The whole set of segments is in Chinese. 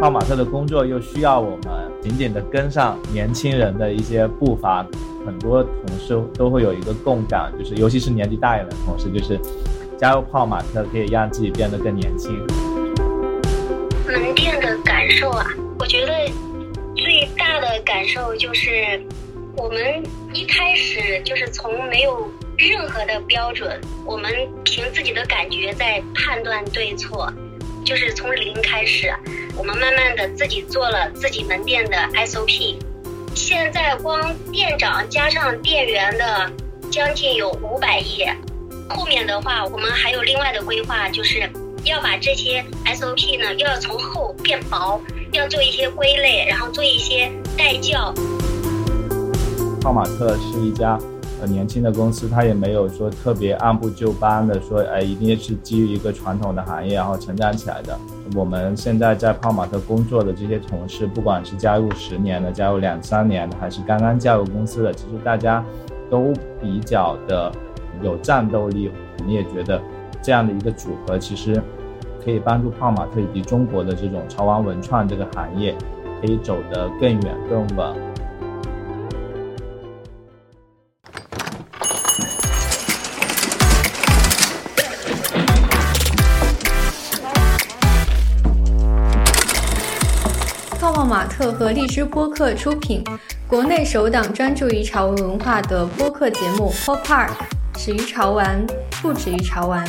泡玛特的工作又需要我们紧紧的跟上年轻人的一些步伐，很多同事都会有一个共感，就是尤其是年纪大一点的同事，就是加入泡玛特可以让自己变得更年轻。门店的感受啊，我觉得最大的感受就是，我们一开始就是从没有。任何的标准，我们凭自己的感觉在判断对错，就是从零开始。我们慢慢的自己做了自己门店的 SOP，现在光店长加上店员的将近有五百页。后面的话，我们还有另外的规划，就是要把这些 SOP 呢，又要从厚变薄，要做一些归类，然后做一些代教。泡玛特是一家。很年轻的公司，它也没有说特别按部就班的说，哎，一定是基于一个传统的行业然后成长起来的。我们现在在泡玛特工作的这些同事，不管是加入十年的、加入两三年的，还是刚刚加入公司的，其实大家都比较的有战斗力。我们也觉得这样的一个组合，其实可以帮助泡玛特以及中国的这种潮玩文创这个行业，可以走得更远更稳。泡泡玛特和荔枝播客出品，国内首档专注于潮文文化的播客节目《Pop Park》，始于潮玩，不止于潮玩。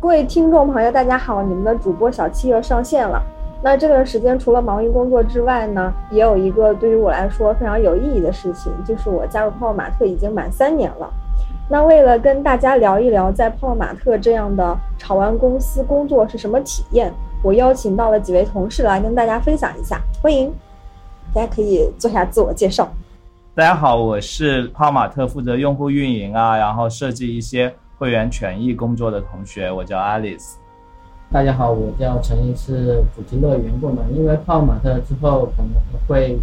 各位听众朋友，大家好，你们的主播小七又上线了。那这段时间除了忙于工作之外呢，也有一个对于我来说非常有意义的事情，就是我加入泡泡玛特已经满三年了。那为了跟大家聊一聊在泡泡玛特这样的潮玩公司工作是什么体验，我邀请到了几位同事来跟大家分享一下。欢迎，大家可以做下自我介绍。大家好，我是泡泡玛特负责用户运营啊，然后设计一些会员权益工作的同学，我叫 Alice。大家好，我叫陈毅，是主题乐园部门。因为泡泡玛特之后可能会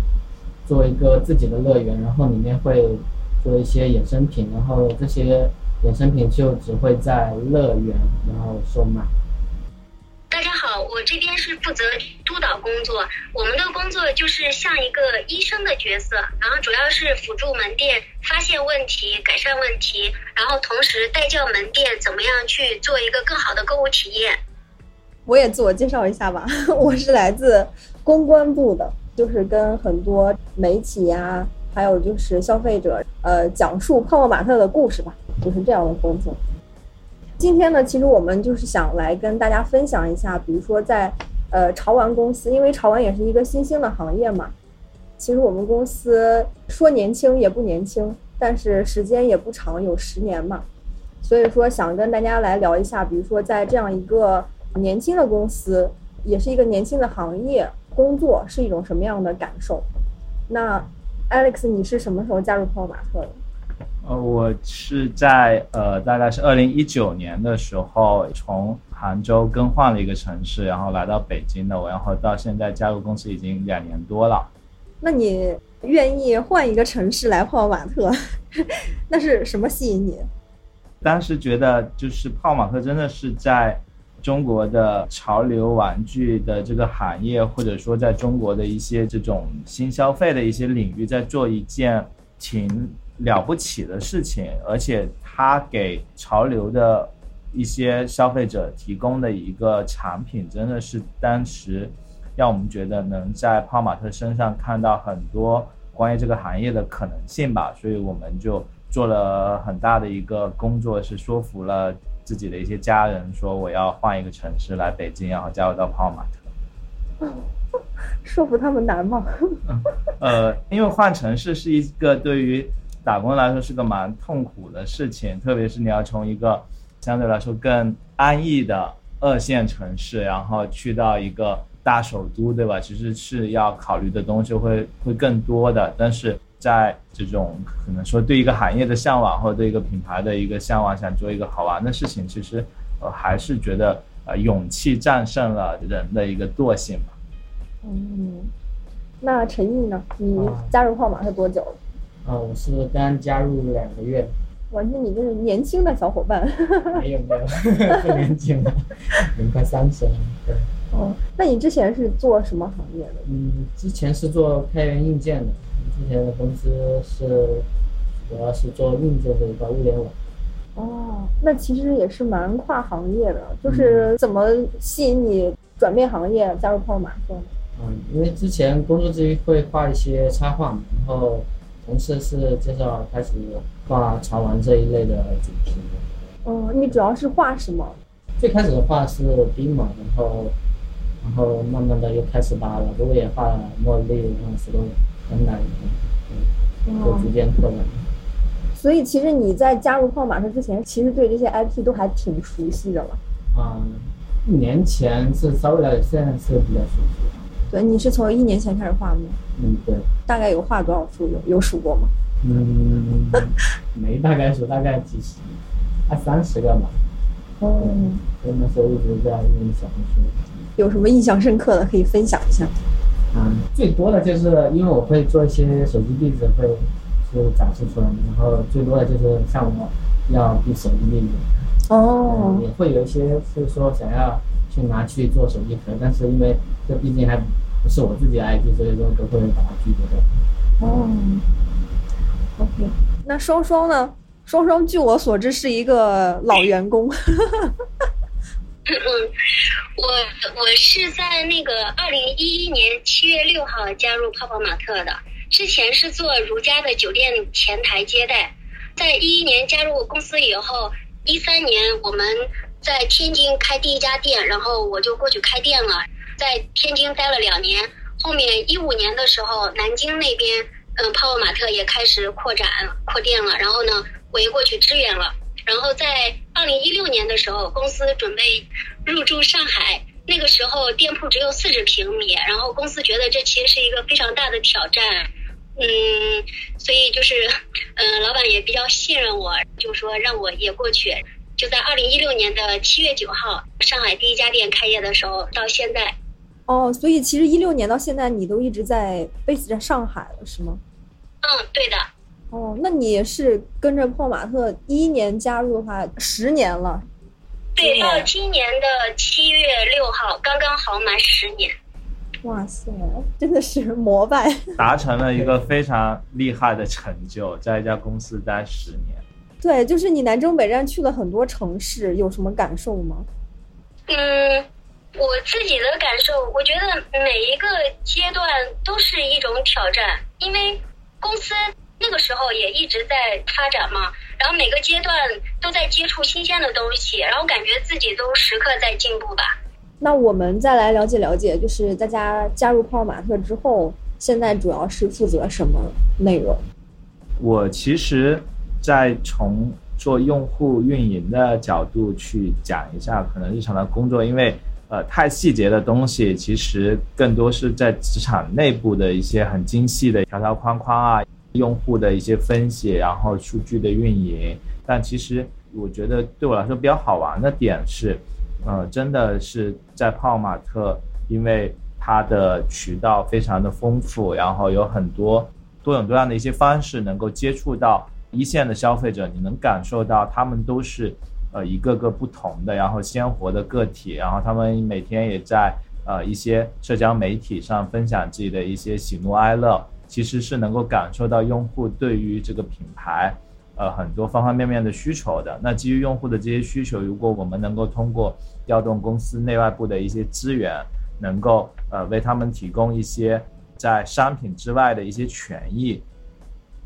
做一个自己的乐园，然后里面会。做一些衍生品，然后这些衍生品就只会在乐园然后售卖。大家好，我这边是负责督导工作，我们的工作就是像一个医生的角色，然后主要是辅助门店发现问题、改善问题，然后同时带教门店怎么样去做一个更好的购物体验。我也自我介绍一下吧，我是来自公关部的，就是跟很多媒体呀。还有就是消费者，呃，讲述泡泡玛特的故事吧，就是这样的工作。今天呢，其实我们就是想来跟大家分享一下，比如说在呃潮玩公司，因为潮玩也是一个新兴的行业嘛。其实我们公司说年轻也不年轻，但是时间也不长，有十年嘛。所以说想跟大家来聊一下，比如说在这样一个年轻的公司，也是一个年轻的行业，工作是一种什么样的感受？那。Alex，你是什么时候加入泡泡玛特的？呃，我是在呃，大概是二零一九年的时候，从杭州更换了一个城市，然后来到北京的。我然后到现在加入公司已经两年多了。那你愿意换一个城市来泡泡玛特？那是什么吸引你？当时觉得就是泡泡玛特真的是在。中国的潮流玩具的这个行业，或者说在中国的一些这种新消费的一些领域，在做一件挺了不起的事情，而且它给潮流的一些消费者提供的一个产品，真的是当时让我们觉得能在泡玛特身上看到很多关于这个行业的可能性吧，所以我们就做了很大的一个工作，是说服了。自己的一些家人说我要换一个城市来北京，然后加入到泡玛特。说服他们难吗？呃，因为换城市是一个对于打工来说是个蛮痛苦的事情，特别是你要从一个相对来说更安逸的二线城市，然后去到一个大首都，对吧？其实是要考虑的东西会会更多的，但是。在这种可能说对一个行业的向往，或者对一个品牌的一个向往，想做一个好玩的事情，其实呃还是觉得呃勇气战胜了人的一个惰性吧。嗯，那陈毅呢？你加入号码是多久了？呃，我是刚加入两个月。完全你就是年轻的小伙伴。没 有没有，不年轻了，已经快三十了。对，哦，那你之前是做什么行业的？嗯，之前是做开源硬件的，之前的公司是主要是做硬件这一块，物联网。哦，那其实也是蛮跨行业的，就是怎么吸引你转变行业加入泡泡玛特？嗯，因为之前工作之余会画一些插画嘛，然后同事是介绍开始画潮玩这一类的主题。哦，你主要是画什么？最开始的画是冰嘛，然后然后慢慢的又开始把老多也画了茉莉，然后石头等等，对，就逐渐拓展。所以其实你在加入泡泡玛特之前，其实对这些 IP 都还挺熟悉的了。嗯，一年前是稍微了解，现在是比较熟悉。对，你是从一年前开始画吗？嗯，对。大概有画多少幅？有有数过吗？嗯，没大概数，大概几十，二三十个吧。哦，所以那时候一直在用小红书。有什么印象深刻的可以分享一下？嗯，最多的就是因为我会做一些手机壁纸，会就展示出来，然后最多的就是像我要递手机壁纸。哦，也会有一些是说想要去拿去做手机壳，但是因为这毕竟还不是我自己的 IP，所以说都会把它拒绝掉。哦，OK，那双双呢？双双据我所知是一个老员工。嗯嗯，我我是在那个二零一一年七月六号加入泡泡玛特的，之前是做如家的酒店前台接待，在一一年加入公司以后，一三年我们在天津开第一家店，然后我就过去开店了，在天津待了两年，后面一五年的时候，南京那边嗯泡泡玛特也开始扩展扩店了，然后呢，我也过去支援了。然后在二零一六年的时候，公司准备入驻上海，那个时候店铺只有四十平米，然后公司觉得这其实是一个非常大的挑战，嗯，所以就是，嗯，老板也比较信任我，就说让我也过去。就在二零一六年的七月九号，上海第一家店开业的时候，到现在。哦，所以其实一六年到现在，你都一直在 base 在上海了，是吗？嗯，对的。哦，那你是跟着泡玛特一一年加入的话，十年了。对，到今年的七月六号，刚刚好满十年。哇塞，真的是膜拜！达成了一个非常厉害的成就，在一家公司待十年。对，就是你南征北战去了很多城市，有什么感受吗？嗯，我自己的感受，我觉得每一个阶段都是一种挑战，因为公司。那个时候也一直在发展嘛，然后每个阶段都在接触新鲜的东西，然后感觉自己都时刻在进步吧。那我们再来了解了解，就是大家加入泡泡玛特之后，现在主要是负责什么内容？我其实，在从做用户运营的角度去讲一下，可能日常的工作，因为呃太细节的东西，其实更多是在职场内部的一些很精细的条条框框啊。用户的一些分析，然后数据的运营，但其实我觉得对我来说比较好玩的点是，呃，真的是在泡玛特，因为它的渠道非常的丰富，然后有很多多种多样的一些方式能够接触到一线的消费者，你能感受到他们都是呃一个个不同的，然后鲜活的个体，然后他们每天也在呃一些社交媒体上分享自己的一些喜怒哀乐。其实是能够感受到用户对于这个品牌，呃，很多方方面面的需求的。那基于用户的这些需求，如果我们能够通过调动公司内外部的一些资源，能够呃为他们提供一些在商品之外的一些权益，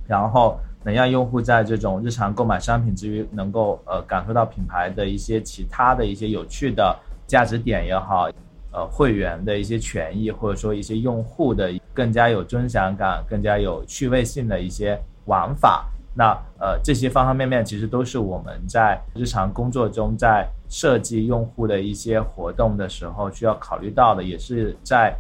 然后能让用户在这种日常购买商品之余，能够呃感受到品牌的一些其他的一些有趣的价值点也好。呃，会员的一些权益，或者说一些用户的更加有尊享感、更加有趣味性的一些玩法，那呃，这些方方面面其实都是我们在日常工作中在设计用户的一些活动的时候需要考虑到的，也是在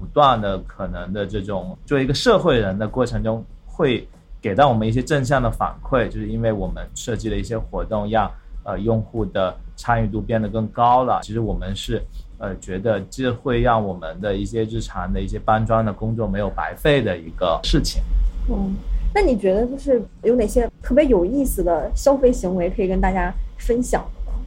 不断的可能的这种作为一个社会人的过程中，会给到我们一些正向的反馈，就是因为我们设计的一些活动，让呃用户的参与度变得更高了。其实我们是。呃，觉得这会让我们的一些日常的一些搬砖的工作没有白费的一个事情。嗯，那你觉得就是有哪些特别有意思的消费行为可以跟大家分享的吗？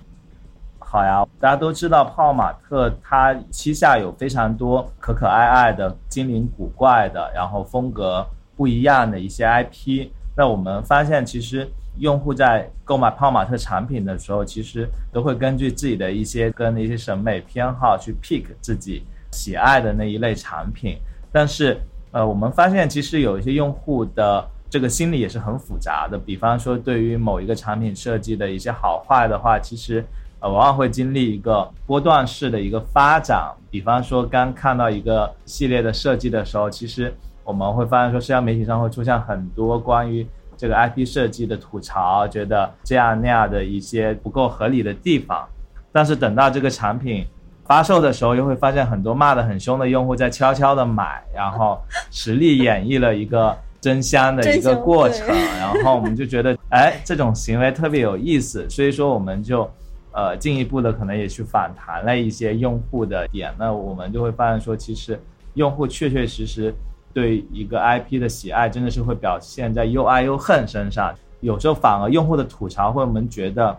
好呀，大家都知道泡玛特它旗下有非常多可可爱爱的、精灵古怪的，然后风格不一样的一些 IP。那我们发现，其实用户在购买泡玛特产品的时候，其实都会根据自己的一些跟一些审美偏好去 pick 自己喜爱的那一类产品。但是，呃，我们发现其实有一些用户的这个心理也是很复杂的。比方说，对于某一个产品设计的一些好坏的话，其实呃往往会经历一个波段式的一个发展。比方说，刚看到一个系列的设计的时候，其实我们会发现说，社交媒体上会出现很多关于这个 IP 设计的吐槽，觉得这样那样的一些不够合理的地方。但是等到这个产品发售的时候，又会发现很多骂得很凶的用户在悄悄的买，然后实力演绎了一个真香的一个过程，然后我们就觉得，哎，这种行为特别有意思，所以说我们就，呃，进一步的可能也去反弹了一些用户的点，那我们就会发现说，其实用户确确实实对一个 IP 的喜爱，真的是会表现在又爱又恨身上，有时候反而用户的吐槽会我们觉得，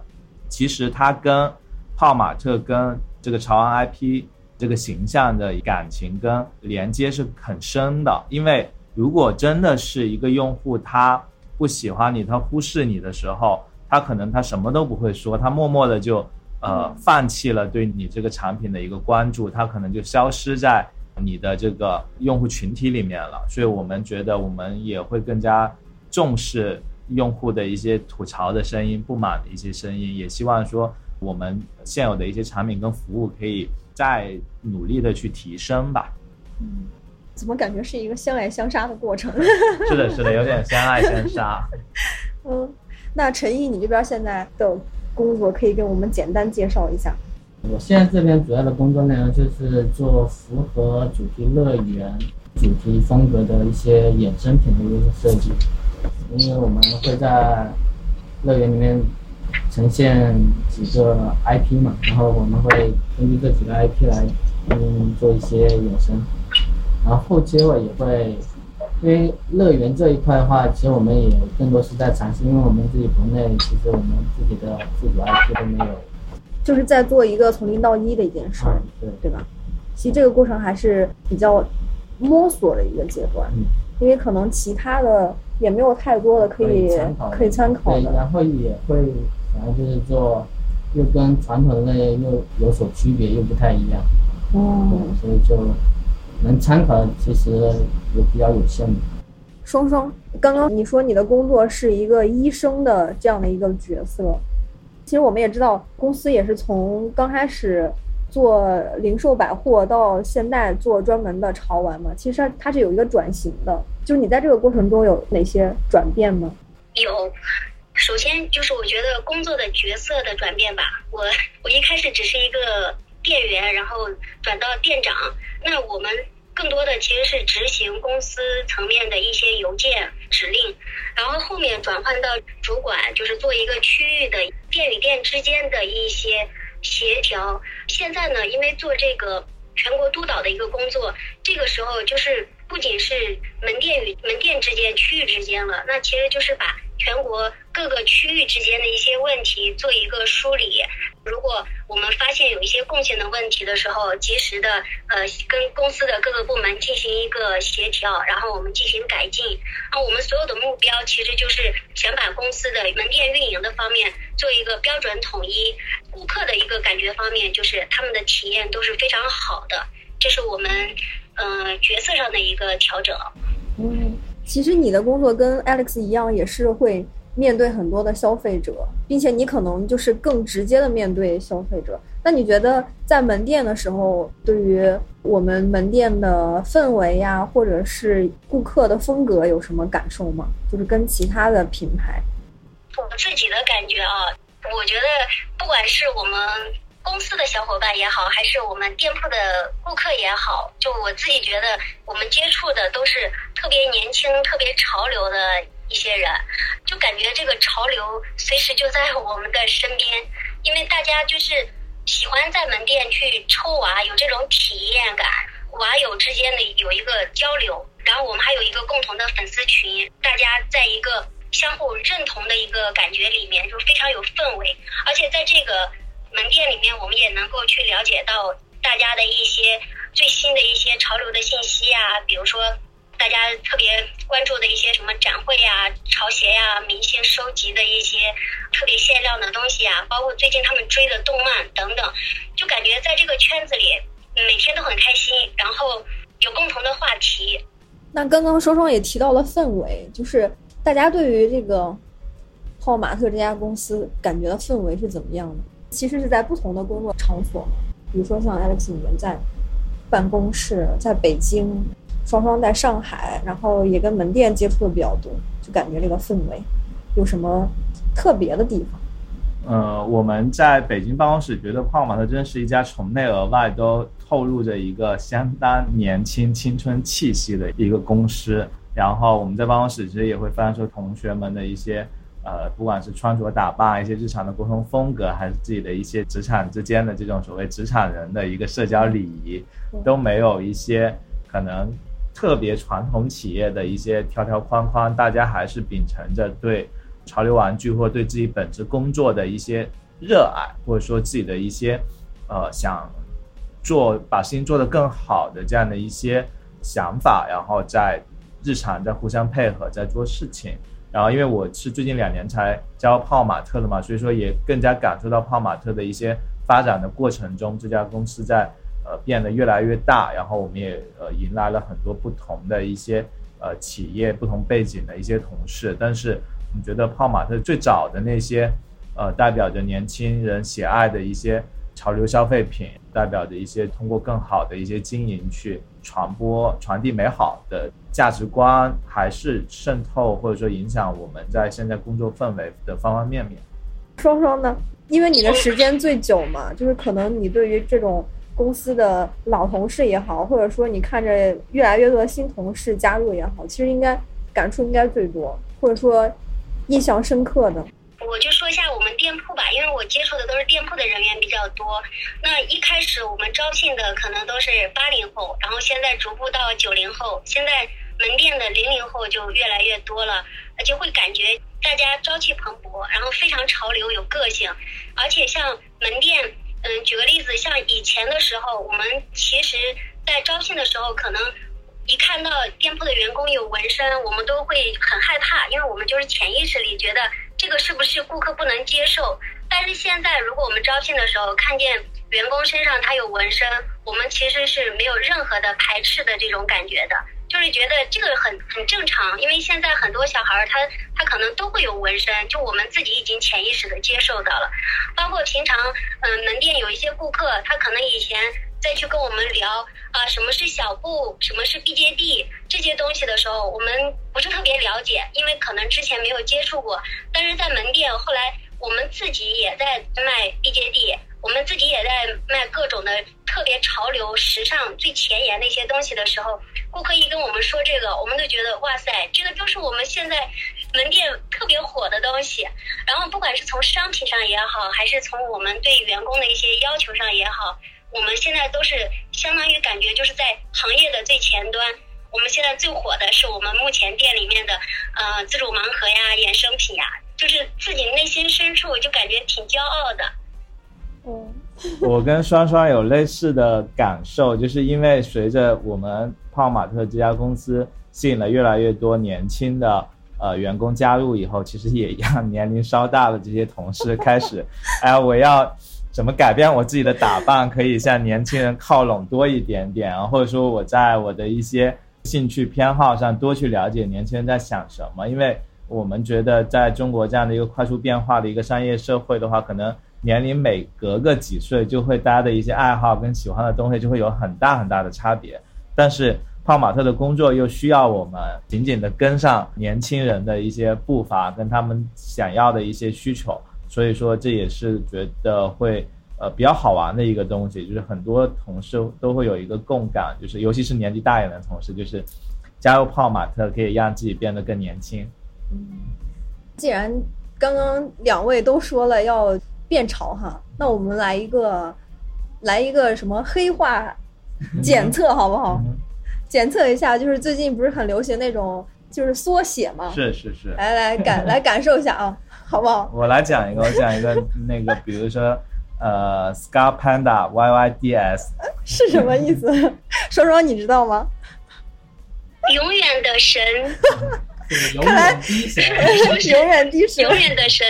其实他跟泡玛特跟这个潮玩 IP 这个形象的感情跟连接是很深的，因为如果真的是一个用户他不喜欢你，他忽视你的时候，他可能他什么都不会说，他默默的就呃放弃了对你这个产品的一个关注，他可能就消失在你的这个用户群体里面了。所以我们觉得我们也会更加重视用户的一些吐槽的声音、不满的一些声音，也希望说。我们现有的一些产品跟服务可以再努力的去提升吧。嗯，怎么感觉是一个相爱相杀的过程？是的，是的，有点相爱相杀。嗯，那陈毅，你这边现在的工作可以给我们简单介绍一下？我现在这边主要的工作内容就是做符合主题乐园主题风格的一些衍生品的一个设计，因为我们会在乐园里面。呈现几个 IP 嘛，然后我们会根据这几个 IP 来嗯做一些衍生，然后后期我也会，因为乐园这一块的话，其实我们也更多是在尝试，因为我们自己国内其实我们自己的自主 IP 都没有，就是在做一个从零到一的一件事，对对吧？其实这个过程还是比较摸索的一个阶段，因为可能其他的也没有太多的可以可以参考的，然后也会。然后就是做，又跟传统的那些又有所区别，又不太一样。哦。所以就能参考，其实也比较有限的。双双，刚刚你说你的工作是一个医生的这样的一个角色，其实我们也知道，公司也是从刚开始做零售百货到现在做专门的潮玩嘛，其实它是有一个转型的。就是你在这个过程中有哪些转变吗？有。首先就是我觉得工作的角色的转变吧，我我一开始只是一个店员，然后转到店长，那我们更多的其实是执行公司层面的一些邮件指令，然后后面转换到主管，就是做一个区域的店与店之间的一些协调。现在呢，因为做这个全国督导的一个工作，这个时候就是不仅是门店与门店之间、区域之间了，那其实就是把。全国各个区域之间的一些问题做一个梳理。如果我们发现有一些共性的问题的时候，及时的呃跟公司的各个部门进行一个协调，然后我们进行改进。啊，我们所有的目标其实就是想把公司的门店运营的方面做一个标准统一，顾客的一个感觉方面就是他们的体验都是非常好的。这是我们嗯角色上的一个调整。嗯。其实你的工作跟 Alex 一样，也是会面对很多的消费者，并且你可能就是更直接的面对消费者。那你觉得在门店的时候，对于我们门店的氛围呀，或者是顾客的风格有什么感受吗？就是跟其他的品牌，我自己的感觉啊，我觉得不管是我们。公司的小伙伴也好，还是我们店铺的顾客也好，就我自己觉得，我们接触的都是特别年轻、特别潮流的一些人，就感觉这个潮流随时就在我们的身边，因为大家就是喜欢在门店去抽娃，有这种体验感。娃友之间的有一个交流，然后我们还有一个共同的粉丝群，大家在一个相互认同的一个感觉里面，就非常有氛围。而且在这个门店里面，我们也能够去了解到大家的一些最新的一些潮流的信息啊，比如说大家特别关注的一些什么展会呀、潮鞋呀、明星收集的一些特别限量的东西啊，包括最近他们追的动漫等等，就感觉在这个圈子里。每天都很开心，然后有共同的话题。那刚刚双双也提到了氛围，就是大家对于这个泡玛特这家公司感觉的氛围是怎么样的？其实是在不同的工作场所，比如说像 Alex 你们在办公室，在北京，双双在上海，然后也跟门店接触的比较多，就感觉这个氛围有什么特别的地方？呃，我们在北京办公室觉得泡玛特真是一家从内而外都透露着一个相当年轻、青春气息的一个公司。然后我们在办公室其实也会发现出同学们的一些，呃，不管是穿着打扮、一些日常的沟通风格，还是自己的一些职场之间的这种所谓职场人的一个社交礼仪，都没有一些可能特别传统企业的一些条条框框。大家还是秉承着对。潮流玩具，或对自己本职工作的一些热爱，或者说自己的一些，呃，想做把事情做得更好的这样的一些想法，然后在日常在互相配合，在做事情。然后，因为我是最近两年才教泡玛特的嘛，所以说也更加感受到泡玛特的一些发展的过程中，这家公司在呃变得越来越大。然后，我们也呃迎来了很多不同的一些呃企业不同背景的一些同事，但是。你觉得泡玛特最早的那些，呃，代表着年轻人喜爱的一些潮流消费品，代表着一些通过更好的一些经营去传播、传递美好的价值观，还是渗透或者说影响我们在现在工作氛围的方方面面？双双呢？因为你的时间最久嘛，就是可能你对于这种公司的老同事也好，或者说你看着越来越多的新同事加入也好，其实应该感触应该最多，或者说。印象深刻的，我就说一下我们店铺吧，因为我接触的都是店铺的人员比较多。那一开始我们招聘的可能都是八零后，然后现在逐步到九零后，现在门店的零零后就越来越多了，而且会感觉大家朝气蓬勃，然后非常潮流有个性。而且像门店，嗯，举个例子，像以前的时候，我们其实在招聘的时候可能。一看到店铺的员工有纹身，我们都会很害怕，因为我们就是潜意识里觉得这个是不是顾客不能接受。但是现在，如果我们招聘的时候看见员工身上他有纹身，我们其实是没有任何的排斥的这种感觉的，就是觉得这个很很正常。因为现在很多小孩他他可能都会有纹身，就我们自己已经潜意识的接受到了。包括平常，嗯，门店有一些顾客，他可能以前。再去跟我们聊啊，什么是小布，什么是 BJD 这些东西的时候，我们不是特别了解，因为可能之前没有接触过。但是在门店，后来我们自己也在卖 BJD，我们自己也在卖各种的特别潮流、时尚、最前沿的一些东西的时候，顾客一跟我们说这个，我们都觉得哇塞，这个就是我们现在门店特别火的东西。然后不管是从商品上也好，还是从我们对员工的一些要求上也好。我们现在都是相当于感觉就是在行业的最前端。我们现在最火的是我们目前店里面的呃自助盲盒呀、衍生品呀，就是自己内心深处就感觉挺骄傲的。嗯，我跟双双有类似的感受，就是因为随着我们泡玛特这家公司吸引了越来越多年轻的呃员工加入以后，其实也让年龄稍大的这些同事开始，哎，我要。怎么改变我自己的打扮，可以向年轻人靠拢多一点点啊？或者说我在我的一些兴趣偏好上多去了解年轻人在想什么？因为我们觉得在中国这样的一个快速变化的一个商业社会的话，可能年龄每隔个几岁就会大家的一些爱好跟喜欢的东西就会有很大很大的差别。但是泡玛特的工作又需要我们紧紧的跟上年轻人的一些步伐，跟他们想要的一些需求。所以说，这也是觉得会呃比较好玩的一个东西，就是很多同事都会有一个共感，就是尤其是年纪大一点的同事，就是加入泡玛特可以让自己变得更年轻。嗯，既然刚刚两位都说了要变潮哈，那我们来一个来一个什么黑化检测好不好？嗯检测一下，就是最近不是很流行那种就是缩写吗？是是是。来来感来感受一下啊，好不好？我来讲一个，我讲一个那个，比如说呃，Scar Panda YYDS，是什么意思？说说你知道吗？永远的神，对永远第一神。永远的神。永远的神。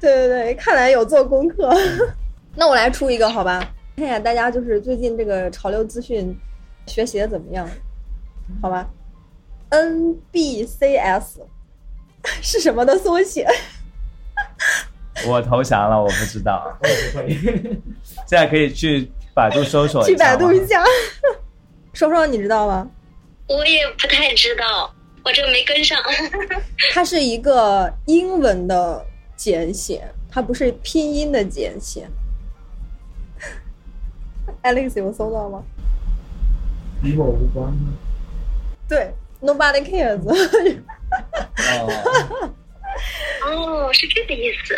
对对对，看来有做功课。那我来出一个好吧，看一下大家就是最近这个潮流资讯学习的怎么样，好吧？NBCS 是什么的缩写？我投降了，我不知道，我也不会。现在可以去百度搜索去一下去百度一下。双双你知道吗？我也不太知道，我这个没跟上。它是一个英文的简写，它不是拼音的简写。Alex 有搜到吗？与我无关吗？对，Nobody cares。哦，哦，是这个意思。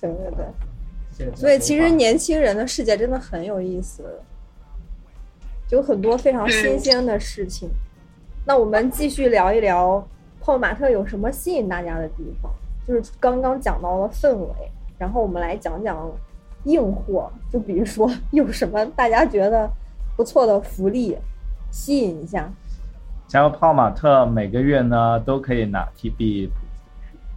对对对，所以其实年轻人的世界真的很有意思，有很多非常新鲜的事情。那我们继续聊一聊泡玛特有什么吸引大家的地方，就是刚刚讲到了氛围，然后我们来讲讲硬货，就比如说 有什么大家觉得不错的福利，吸引一下。像泡玛特每个月呢都可以拿提比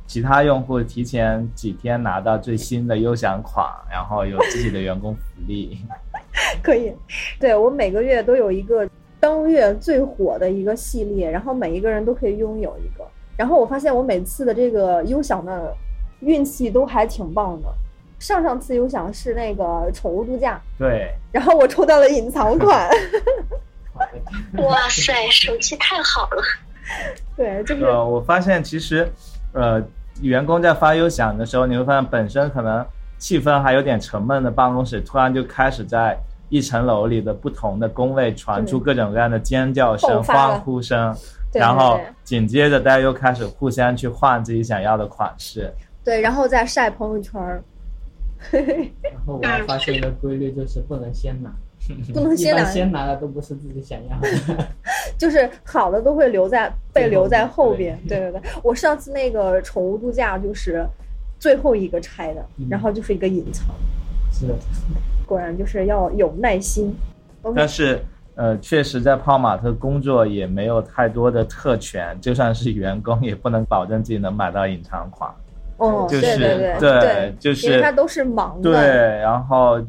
其他用户提前几天拿到最新的优享款，然后有自己的员工福利。可以，对我每个月都有一个当月最火的一个系列，然后每一个人都可以拥有一个。然后我发现我每次的这个优享的运气都还挺棒的。上上次优享是那个宠物度假，对，然后我抽到了隐 藏款。哇塞，手气太好了！对，就是呃，我发现其实，呃，员工在发优享的时候，你会发现本身可能气氛还有点沉闷的办公室，突然就开始在一层楼里的不同的工位传出各种各样的尖叫声、欢呼声，然后紧接着大家又开始互相去换自己想要的款式。对，然后再晒朋友圈儿，然后我还发现一个规律，就是不能先拿，不能先拿，先拿的都不是自己想要的。就是好的都会留在被留在后边。对对对，我上次那个宠物度假就是最后一个拆的，嗯然后就是一个隐藏。是的，果然就是要有耐心。但是，呃，确实在泡玛特工作也没有太多的特权，就算是员工也不能保证自己能买到隐藏款。哦，就是对对对对，就是因为他都是忙的。对，然后，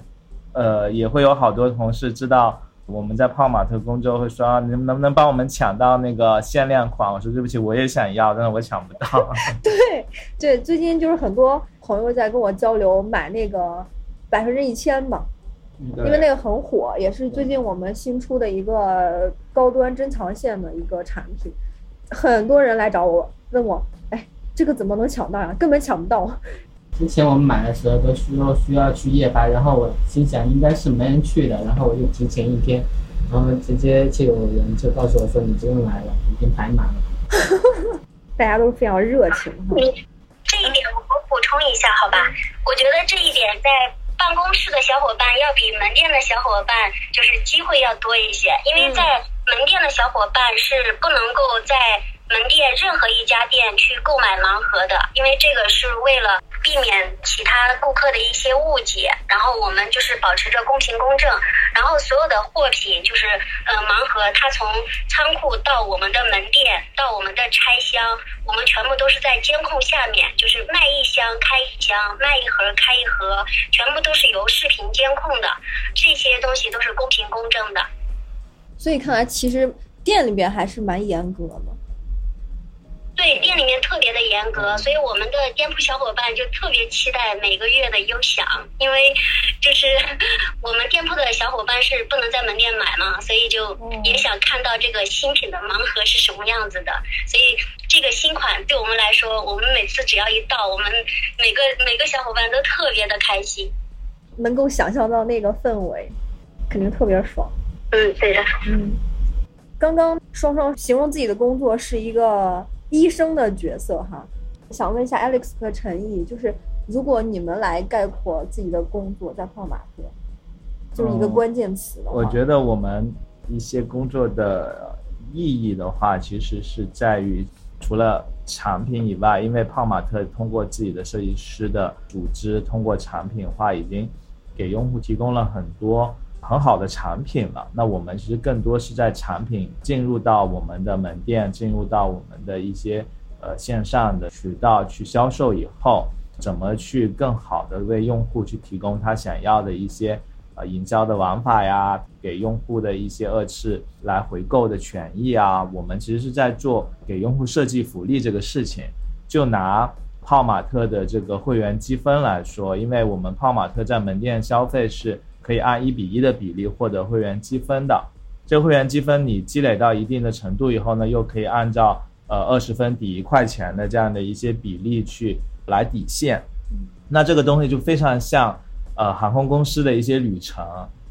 呃，也会有好多同事知道我们在泡玛特工作，会说你们能不能帮我们抢到那个限量款？我说对不起，我也想要，但是我抢不到。对对，最近就是很多朋友在跟我交流买那个百分之一千吧，因为那个很火，也是最近我们新出的一个高端珍藏线的一个产品，很多人来找我问我，哎，这个怎么能抢到呀？根本抢不到。之前我们买的时候都需要需要去夜班，然后我心想应该是没人去的，然后我就提前一天，然后直接就有人就告诉我说你不用来了，已经排满了。大家都非常热情。你这一点我我补充一下，好吧？我觉得这一点在办公室的小伙伴要比门店的小伙伴就是机会要多一些，因为在门店的小伙伴是不能够在门店任何一家店去购买盲盒的，因为这个是为了避免其他顾客的一些误解，然后我们就是保持着公平公正，然后所有的货品就是呃盲盒，它从仓库到我们的门店到我们的拆箱，我们全部都是在监控下面，就是卖一箱开一箱，卖一盒开一盒，全部都是由视频监控的，这些东西都是公平公正的。所以看来其实店里边还是蛮严格的。对，店里面特别的严格，所以我们的店铺小伙伴就特别期待每个月的优享，因为就是 我们店铺的小伙伴是不能在门店买嘛，所以就也想看到这个新品的盲盒是什么样子的。所以这个新款对我们来说，我们每次只要一到，我们每个每个小伙伴都特别的开心。能够想象到那个氛围，肯定特别爽。嗯，对的。嗯，刚刚双双形容自己的工作是一个医生的角色哈，想问一下 Alex 和陈毅，就是如果你们来概括自己的工作在泡马特，就是一个嗯关键词的话，我觉得我们一些工作的意义的话，其实是在于除了产品以外，因为泡马特通过自己的设计师的组织，通过产品化，已经给用户提供了很多很好的产品了。那我们其实更多是在产品进入到我们的门店，进入到我们的一些呃线上的渠道去销售以后，怎么去更好的为用户去提供他想要的一些。呃，营销的玩法呀，给用户的一些二次来回购的权益啊，我们其实是在做给用户设计福利这个事情。就拿泡玛特的这个会员积分来说，因为我们泡玛特在门店消费是可以按一比一的比例获得会员积分的。这会员积分你积累到一定的程度以后呢，又可以按照呃二十分抵一块钱的这样的一些比例去来抵现。那这个东西就非常像。呃，航空公司的一些旅程，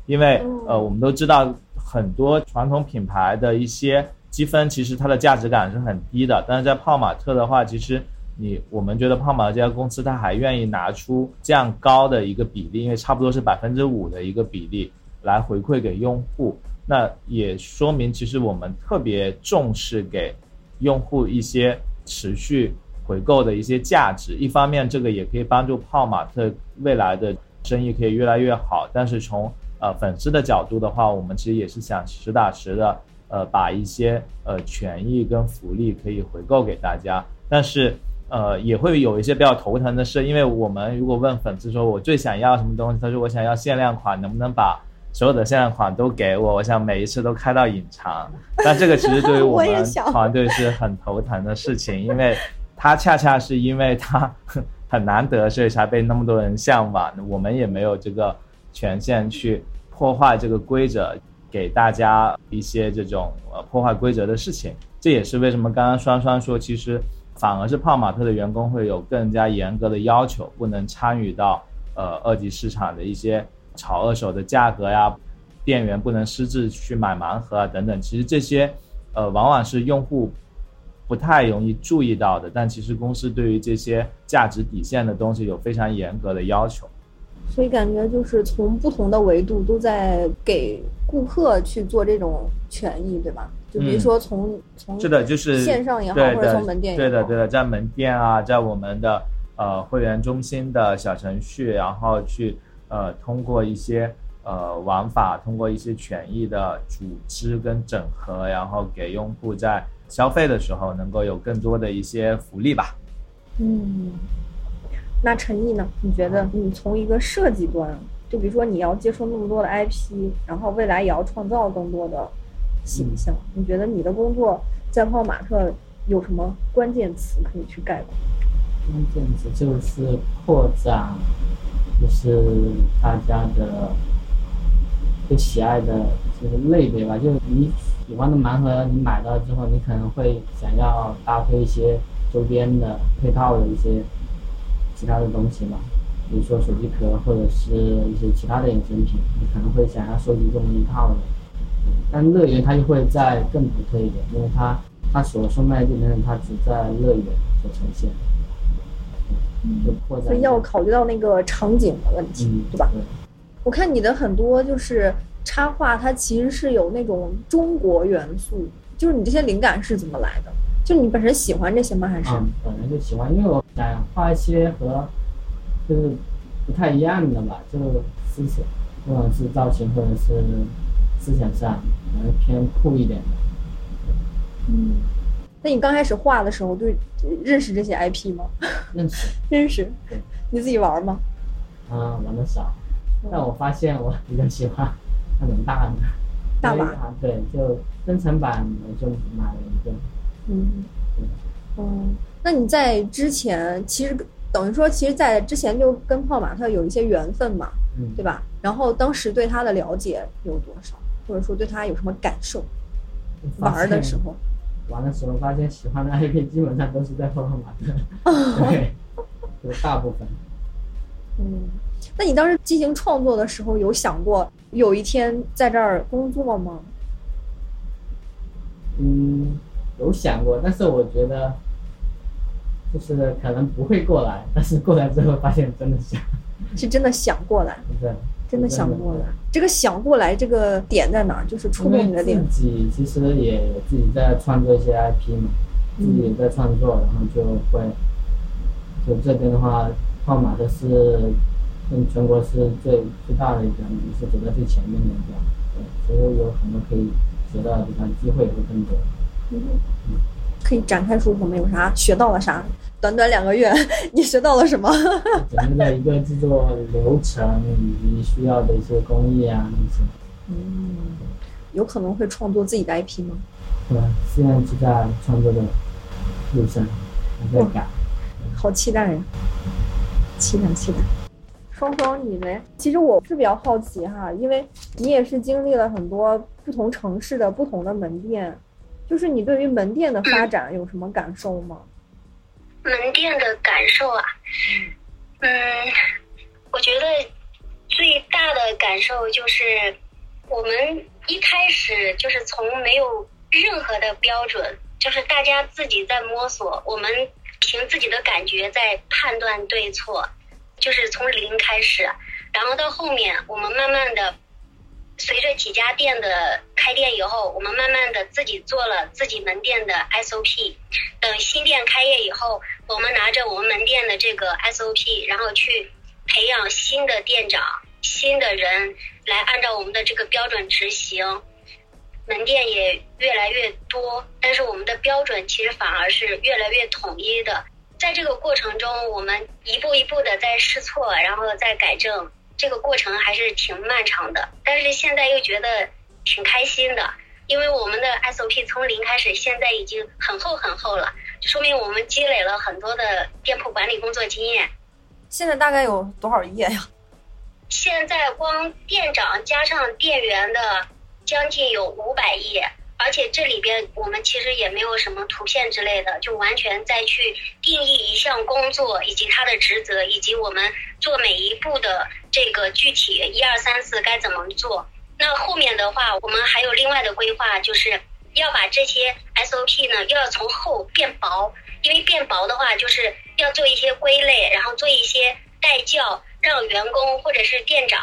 因为呃，我们都知道很多传统品牌的一些积分，其实它的价值感是很低的。但是在泡玛特的话，其实你我们觉得泡玛特这家公司，它还愿意拿出这样高的一个比例，因为差不多是百分之五的一个比例来回馈给用户，那也说明其实我们特别重视给用户一些持续回购的一些价值。一方面，这个也可以帮助泡玛特未来的。生意可以越来越好，但是从呃粉丝的角度的话，我们其实也是想实打实的呃把一些呃权益跟福利可以回购给大家，但是呃也会有一些比较头疼的事，因为我们如果问粉丝说我最想要什么东西，他说我想要限量款，能不能把所有的限量款都给我？我想每一次都开到隐藏，但这个其实对于我们团队是很头疼的事情，因为他恰恰是因为他。很难得，所以才被那么多人向往。我们也没有这个权限去破坏这个规则，给大家一些这种呃破坏规则的事情。这也是为什么刚刚双双说，其实反而是泡玛特的员工会有更加严格的要求，不能参与到呃二级市场的一些炒二手的价格呀，店员不能私自去买盲盒啊等等。其实这些呃往往是用户。不太容易注意到的，但其实公司对于这些价值底线的东西有非常严格的要求，所以感觉就是从不同的维度都在给顾客去做这种权益，对吧？就比如说从从是的，就是线上也好，或者从门店也好对的对的，在门店啊，在我们的呃会员中心的小程序，然后去呃通过一些呃玩法，通过一些权益的组织跟整合，然后给用户在。消费的时候能够有更多的一些福利吧。嗯，那陈毅呢？你觉得你从一个设计端，就比如说你要接受那么多的 IP，然后未来也要创造更多的形象，你觉得你的工作在泡玛特有什么关键词可以去概括？关键词就是扩展，就是大家的最喜爱的就是类别吧，就是你。喜欢的盲盒，你买到之后，你可能会想要搭配一些周边的配套的一些其他的东西嘛，比如说手机壳或者是一些其他的衍生品，你可能会想要收集这么一套的。但乐园它就会在更独特一点，因为它它所售卖的这边它只在乐园所呈现，就扩展。所以要考虑到那个场景的问题，对吧？我看你的很多就是。插画它其实是有那种中国元素，就是你这些灵感是怎么来的？就你本身喜欢这些吗？还是本来就喜欢，因为我想画一些和就是不太一样的吧，就思想，不管是造型或者是思想上，可能偏酷一点的。嗯，那你刚开始画的时候，对认识这些 IP 吗？认识，认识。对，你自己玩吗？啊，玩的少，但我发现我比较喜欢。那种大的，大把对，就增程版我就买了一个。嗯，嗯，那你在之前其实等于说，其实，在之前就跟泡玛特有一些缘分嘛，对吧？然后当时对他的了解有多少，或者说对他有什么感受？玩的时候，玩的时候发现喜欢的 IP 基本上都是在泡泡玛特，对，就大部分。嗯。那你当时进行创作的时候，有想过有一天在这儿工作吗？嗯，有想过，但是我觉得，就是可能不会过来。但是过来之后发现真的想，是真的想过来。对，真的想不过来。这个想不过来这个点在哪儿？就是触动你的点。自己其实也自己在创作一些 IP 嘛，自己也在创作，然后就会，就这边的话，号码的是，跟全国是最最大的一家，也是走在最前面的一家，对，所以有很多可以学到的地方，机会也会更多。嗯，可以展开说说吗？有啥学到了啥？短短两个月，你学到了什么？整个的一个制作流程以及需要的一些工艺啊那些。嗯，有可能会创作自己的 IP 吗？对，现在就在创作的路上，还在改。好期待呀！期待期待。双双，你呢？其实我是比较好奇哈，因为你也是经历了很多不同城市的不同的门店，就是你对于门店的发展有什么感受吗？门店的感受啊，嗯，我觉得最大的感受就是，我们一开始就是从没有任何的标准，就是大家自己在摸索，我们凭自己的感觉在判断对错，就是从零开始，然后到后面我们慢慢的。随着几家店的开店以后，我们慢慢的自己做了自己门店的 SOP。等新店开业以后，我们拿着我们门店的这个 SOP，然后去培养新的店长、新的人来按照我们的这个标准执行。门店也越来越多，但是我们的标准其实反而是越来越统一的。在这个过程中，我们一步一步的在试错，然后再改正。这个过程还是挺漫长的，但是现在又觉得挺开心的，因为我们的 SOP 从零开始，现在已经很厚很厚了，说明我们积累了很多的店铺管理工作经验。现在大概有多少页呀？现在光店长加上店员的，将近有五百页。而且这里边我们其实也没有什么图片之类的，就完全再去定义一项工作以及他的职责，以及我们做每一步的这个具体一二三四该怎么做。那后面的话，我们还有另外的规划，就是要把这些 SOP 呢，又要从厚变薄，因为变薄的话，就是要做一些归类，然后做一些带教，让员工或者是店长。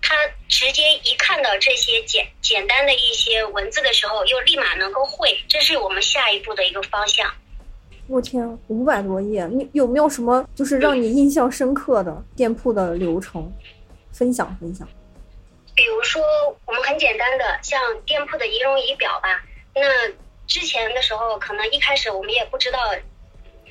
他直接一看到这些简简单的一些文字的时候，又立马能够会，这是我们下一步的一个方向。我天，五百多页，你有没有什么就是让你印象深刻的店铺的流程，分享分享？比如说，我们很简单的像店铺的仪容仪表吧。那之前的时候，可能一开始我们也不知道，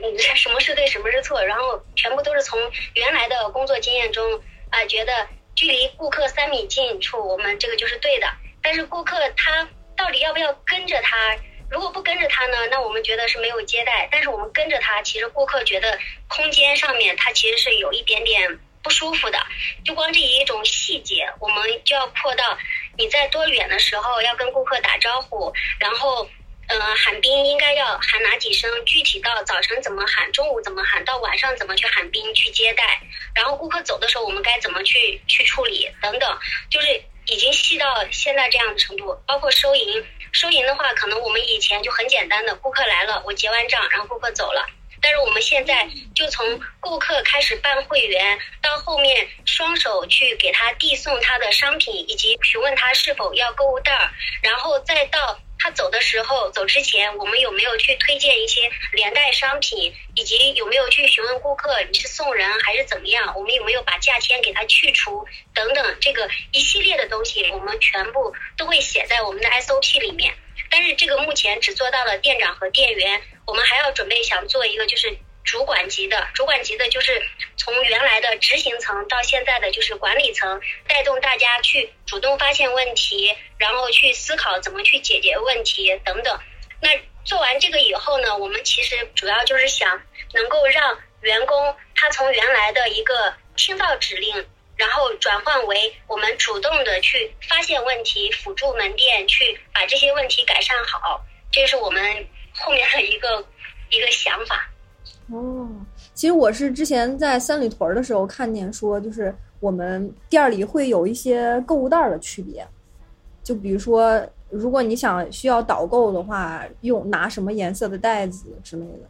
嗯，什么是对，什么是错，然后全部都是从原来的工作经验中啊，觉得。距离顾客三米近处，我们这个就是对的。但是顾客他到底要不要跟着他？如果不跟着他呢？那我们觉得是没有接待。但是我们跟着他，其实顾客觉得空间上面他其实是有一点点不舒服的。就光这一种细节，我们就要扩到你在多远的时候要跟顾客打招呼，然后。嗯，喊宾应该要喊哪几声？具体到早晨怎么喊，中午怎么喊，到晚上怎么去喊宾去接待？然后顾客走的时候，我们该怎么去去处理？等等，就是已经细到现在这样的程度。包括收银，收银的话，可能我们以前就很简单的，顾客来了，我结完账，然后顾客走了。但是我们现在就从顾客开始办会员，到后面双手去给他递送他的商品，以及询问他是否要购物袋儿，然后再到。他走的时候，走之前，我们有没有去推荐一些连带商品，以及有没有去询问顾客你是送人还是怎么样？我们有没有把价签给他去除等等，这个一系列的东西，我们全部都会写在我们的 SOP 里面。但是这个目前只做到了店长和店员，我们还要准备想做一个就是。主管级的，主管级的就是从原来的执行层到现在的就是管理层，带动大家去主动发现问题，然后去思考怎么去解决问题等等。那做完这个以后呢，我们其实主要就是想能够让员工他从原来的一个听到指令，然后转换为我们主动的去发现问题，辅助门店去把这些问题改善好。这是我们后面的一个一个想法。哦，其实我是之前在三里屯的时候看见说，就是我们店里会有一些购物袋的区别，就比如说，如果你想需要导购的话，用拿什么颜色的袋子之类的。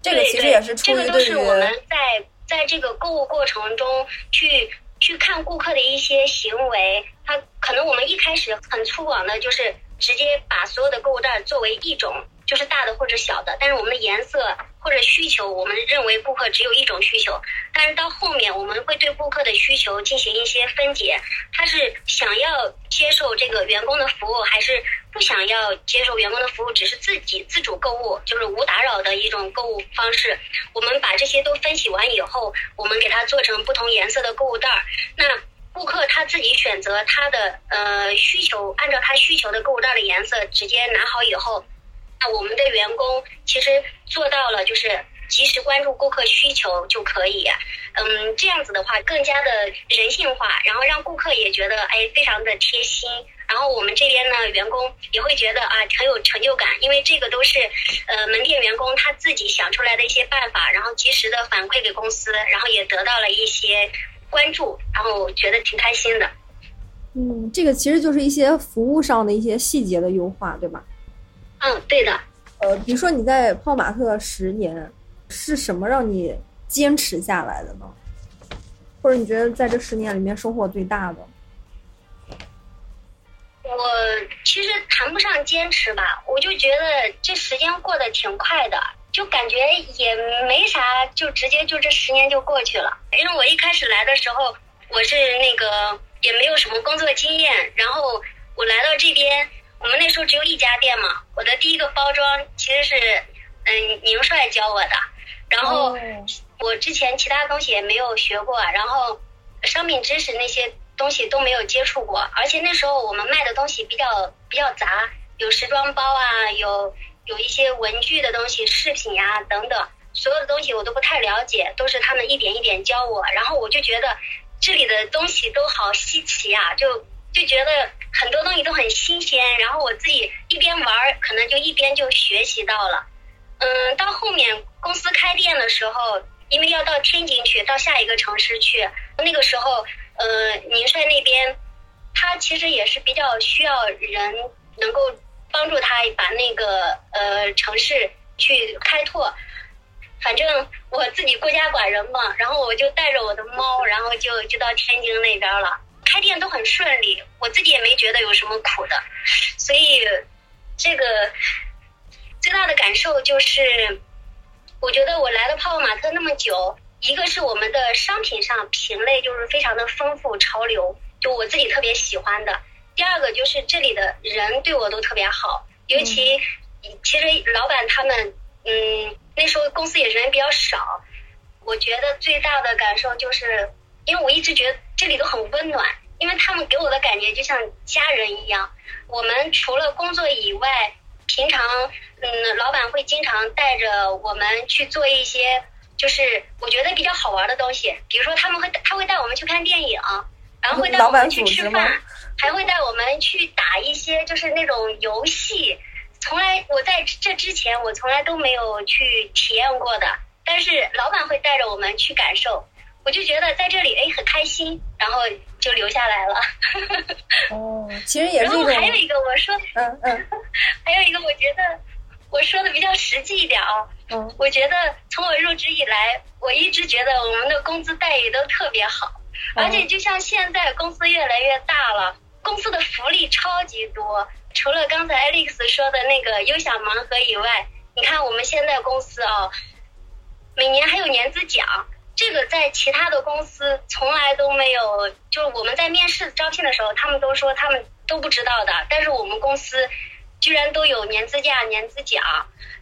这个其实也是出于对于我们在在这个购物过程中去去看顾客的一些行为，他可能我们一开始很粗犷的，就是直接把所有的购物袋作为一种。就是大的或者小的，但是我们的颜色或者需求，我们认为顾客只有一种需求。但是到后面，我们会对顾客的需求进行一些分解，他是想要接受这个员工的服务，还是不想要接受员工的服务，只是自己自主购物，就是无打扰的一种购物方式。我们把这些都分析完以后，我们给他做成不同颜色的购物袋儿。那顾客他自己选择他的呃需求，按照他需求的购物袋的颜色直接拿好以后。那我们的员工其实做到了，就是及时关注顾客需求就可以。嗯，这样子的话更加的人性化，然后让顾客也觉得哎非常的贴心。然后我们这边呢，员工也会觉得啊很有成就感，因为这个都是呃门店员工他自己想出来的一些办法，然后及时的反馈给公司，然后也得到了一些关注，然后觉得挺开心的。嗯，这个其实就是一些服务上的一些细节的优化，对吧？嗯，对的。呃，比如说你在泡玛特十年，是什么让你坚持下来的呢？或者你觉得在这十年里面收获最大的？我其实谈不上坚持吧，我就觉得这时间过得挺快的，就感觉也没啥，就直接就这十年就过去了。因为我一开始来的时候，我是那个也没有什么工作经验，然后我来到这边。我们那时候只有一家店嘛，我的第一个包装其实是嗯宁帅教我的，然后我之前其他东西也没有学过，然后商品知识那些东西都没有接触过，而且那时候我们卖的东西比较比较杂，有时装包啊，有有一些文具的东西、饰品呀等等，所有的东西我都不太了解，都是他们一点一点教我，然后我就觉得这里的东西都好稀奇啊，就就觉得。很多东西都很新鲜，然后我自己一边玩儿，可能就一边就学习到了。嗯，到后面公司开店的时候，因为要到天津去，到下一个城市去，那个时候，呃，宁帅那边，他其实也是比较需要人能够帮助他把那个呃城市去开拓。反正我自己孤家寡人嘛，然后我就带着我的猫，然后就就到天津那边了。开店都很顺利，我自己也没觉得有什么苦的，所以这个最大的感受就是，我觉得我来了泡泡玛特那么久，一个是我们的商品上品类就是非常的丰富潮流，就我自己特别喜欢的；第二个就是这里的人对我都特别好，尤其其实老板他们，嗯，那时候公司也人比较少，我觉得最大的感受就是，因为我一直觉得这里都很温暖。因为他们给我的感觉就像家人一样。我们除了工作以外，平常嗯，老板会经常带着我们去做一些，就是我觉得比较好玩的东西。比如说，他们会他会带我们去看电影，然后会带我们去吃饭，还会带我们去打一些就是那种游戏。从来我在这之前我从来都没有去体验过的，但是老板会带着我们去感受。我就觉得在这里哎很开心，然后就留下来了。哦，其实也是。然后还有一个我说，嗯嗯，还有一个我觉得我说的比较实际一点啊。嗯。我觉得从我入职以来，我一直觉得我们的工资待遇都特别好，而且就像现在公司越来越大了，公司的福利超级多。除了刚才 Alex 说的那个优享盲盒以外，你看我们现在公司啊，每年还有年资奖。这个在其他的公司从来都没有，就是我们在面试招聘的时候，他们都说他们都不知道的。但是我们公司居然都有年资假、年资奖，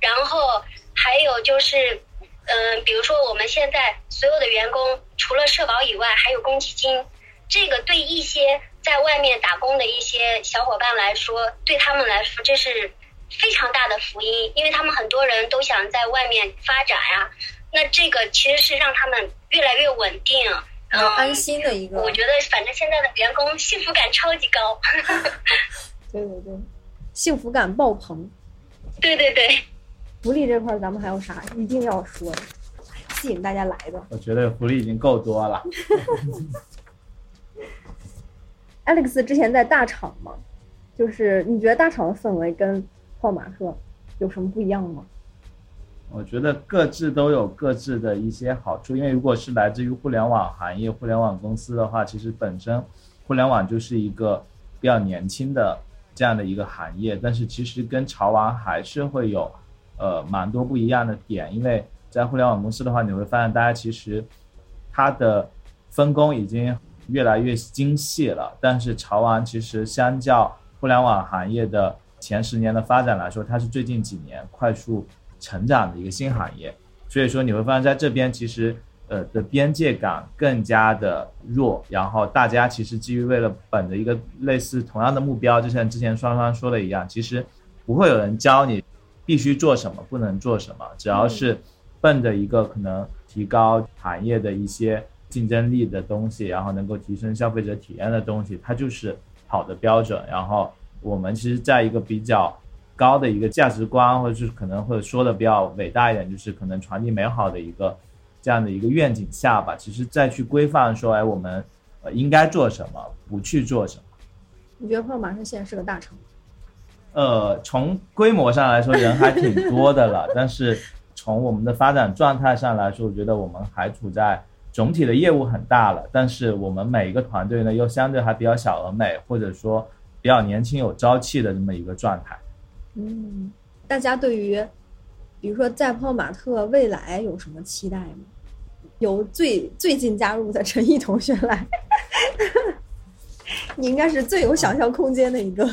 然后还有就是，嗯，比如说我们现在所有的员工除了社保以外，还有公积金。这个对一些在外面打工的一些小伙伴来说，对他们来说这是非常大的福音，因为他们很多人都想在外面发展呀。那这个其实是让他们越来越稳定，然后安心的一个。我觉得反正现在的员工幸福感超级高。对对对，幸福感爆棚。对对对。福利这块咱们还有啥一定要说的，吸引大家来的？我觉得福利已经够多了。Alex 之前在大厂嘛，就是你觉得大厂的氛围跟泡玛特有什么不一样吗？我觉得各自都有各自的一些好处，因为如果是来自于互联网行业、互联网公司的话，其实本身互联网就是一个比较年轻的这样的一个行业，但是其实跟潮玩还是会有呃蛮多不一样的点，因为在互联网公司的话，你会发现大家其实它的分工已经越来越精细了，但是潮玩其实相较互联网行业的前十年的发展来说，它是最近几年快速。成长的一个新行业，所以说你会发现在这边其实呃的边界感更加的弱，然后大家其实基于为了本着一个类似同样的目标，就像之前双双说的一样，其实不会有人教你必须做什么，不能做什么，只要是奔着一个可能提高行业的一些竞争力的东西，然后能够提升消费者体验的东西，它就是好的标准。然后我们其实在一个比较。高的一个价值观，或者是可能会说的比较伟大一点，就是可能传递美好的一个这样的一个愿景下吧。其实再去规范说，哎，我们呃应该做什么，不去做什么。你觉得泡马上现在是个大厂？呃，从规模上来说，人还挺多的了。但是从我们的发展状态上来说，我觉得我们还处在总体的业务很大了，但是我们每一个团队呢，又相对还比较小而美，或者说比较年轻有朝气的这么一个状态。嗯，大家对于，比如说在泡玛特未来有什么期待吗？由最最近加入的陈毅同学来，你应该是最有想象空间的一个。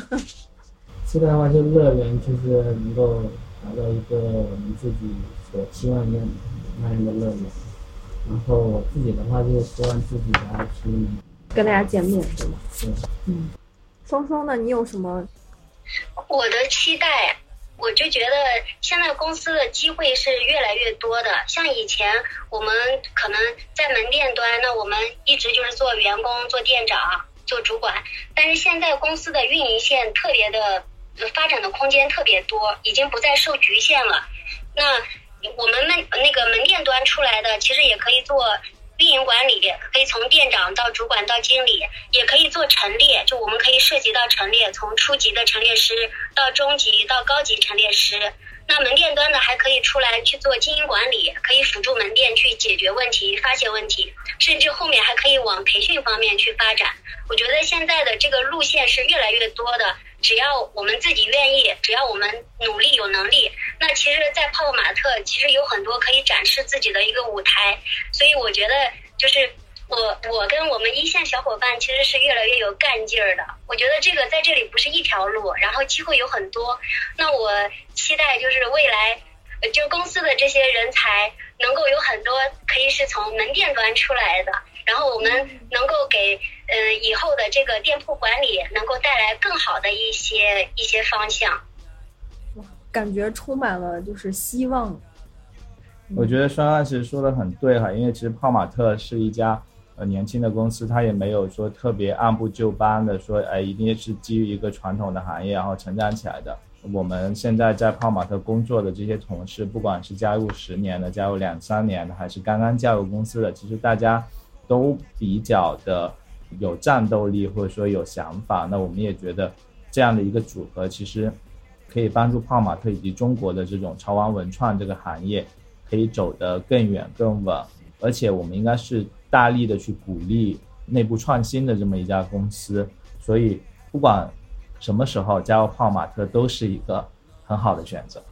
期待的话，就乐园就是能够达到一个我们自己所期望的那样的乐园。然后我自己的话，就希望自己的 IP 跟大家见面，对吗？对。嗯，双双呢？你有什么？我的期待，我就觉得现在公司的机会是越来越多的。像以前我们可能在门店端，那我们一直就是做员工、做店长、做主管。但是现在公司的运营线特别的发展的空间特别多，已经不再受局限了。那我们门那个门店端出来的，其实也可以做。运营管理可以从店长到主管到经理，也可以做陈列，就我们可以涉及到陈列，从初级的陈列师到中级到高级陈列师。那门店端的还可以出来去做经营管理，可以辅助门店去解决问题、发现问题，甚至后面还可以往培训方面去发展。我觉得现在的这个路线是越来越多的。只要我们自己愿意，只要我们努力有能力，那其实，在泡泡玛特其实有很多可以展示自己的一个舞台。所以我觉得，就是我我跟我们一线小伙伴其实是越来越有干劲儿的。我觉得这个在这里不是一条路，然后机会有很多。那我期待就是未来，就公司的这些人才能够有很多可以是从门店端出来的。然后我们能够给呃以后的这个店铺管理能够带来更好的一些一些方向。感觉充满了就是希望。我觉得双双其实说的很对哈，因为其实泡玛特是一家呃年轻的公司，它也没有说特别按部就班的说，哎，一定是基于一个传统的行业然后成长起来的。我们现在在泡玛特工作的这些同事，不管是加入十年的、加入两三年的，还是刚刚加入公司的，其实大家。都比较的有战斗力，或者说有想法，那我们也觉得这样的一个组合，其实可以帮助泡玛特以及中国的这种潮玩文创这个行业，可以走得更远更稳。而且我们应该是大力的去鼓励内部创新的这么一家公司，所以不管什么时候加入泡玛特，都是一个很好的选择。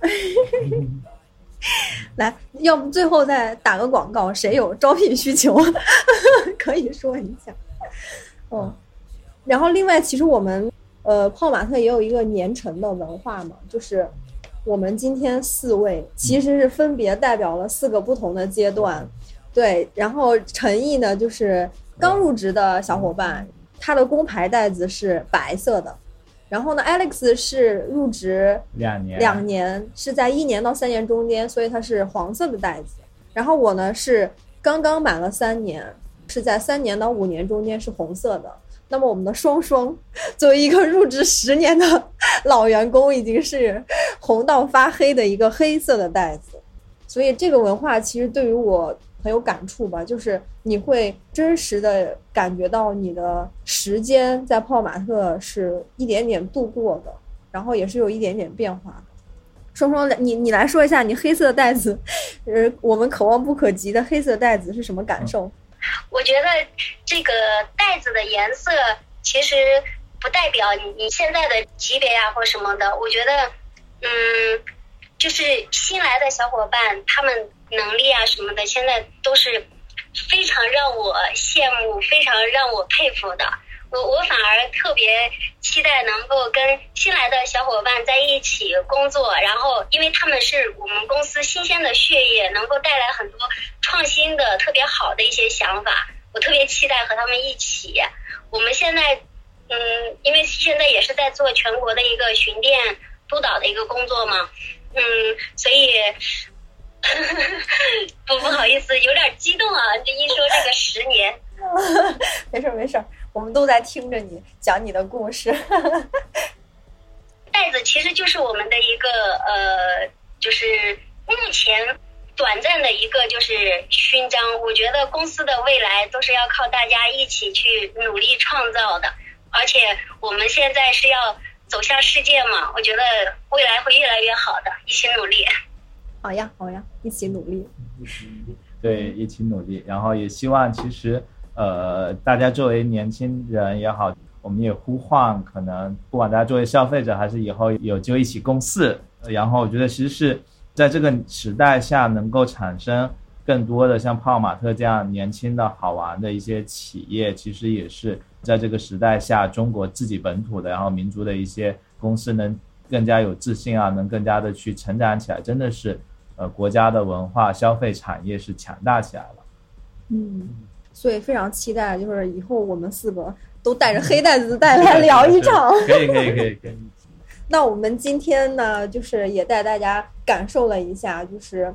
来，要不最后再打个广告，谁有招聘需求，可以说一下。哦，然后另外，其实我们呃泡玛特也有一个年成的文化嘛，就是我们今天四位其实是分别代表了四个不同的阶段。对，然后陈毅呢，就是刚入职的小伙伴，他的工牌袋子是白色的。然后呢，Alex 是入职两年，两年是在一年到三年中间，所以它是黄色的袋子。然后我呢是刚刚满了三年，是在三年到五年中间是红色的。那么我们的双双作为一个入职十年的老员工，已经是红到发黑的一个黑色的袋子。所以这个文化其实对于我。很有感触吧，就是你会真实的感觉到你的时间在泡玛特是一点点度过的，然后也是有一点点变化。双双，你你来说一下你黑色袋子，呃，我们可望不可及的黑色袋子是什么感受？我觉得这个袋子的颜色其实不代表你你现在的级别呀或什么的。我觉得，嗯，就是新来的小伙伴，他们能力啊什么的，现在都是非常让我羡慕、非常让我佩服的。我我反而特别期待能够跟新来的小伙伴在一起工作，然后因为他们是我们公司新鲜的血液，能够带来很多创新的、特别好的一些想法。我特别期待和他们一起。我们现在，嗯，因为现在也是在做全国的一个巡店督导的一个工作嘛，嗯，所以不 不好意思，有点激动啊！这一说这个十年，没事没事。我们都在听着你讲你的故事。袋子其实就是我们的一个呃，就是目前短暂的一个就是勋章。我觉得公司的未来都是要靠大家一起去努力创造的，而且我们现在是要走向世界嘛，我觉得未来会越来越好的，一起努力。好呀，好呀，一起努力。对，一起努力，然后也希望其实。呃，大家作为年轻人也好，我们也呼唤，可能不管大家作为消费者，还是以后有机会一起共事，然后我觉得其实是在这个时代下，能够产生更多的像泡玛特这样年轻的好玩的一些企业，其实也是在这个时代下，中国自己本土的，然后民族的一些公司能更加有自信啊，能更加的去成长起来，真的是，呃，国家的文化消费产业是强大起来了。嗯。所以非常期待，就是以后我们四个都带着黑袋子 带来聊一场。可以可以可以 可以。那我们今天呢，就是也带大家感受了一下，就是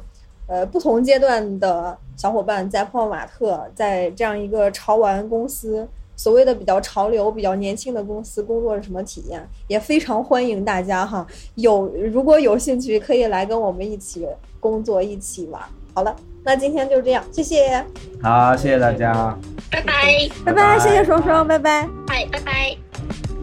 呃不同阶段的小伙伴在泡泡玛特，在这样一个潮玩公司，所谓的比较潮流、比较年轻的公司工作是什么体验？也非常欢迎大家哈，有如果有兴趣，可以来跟我们一起工作，一起玩。好了。那今天就这样，谢谢。好，谢谢大家。拜拜，拜拜，谢谢双双，拜拜。拜拜拜。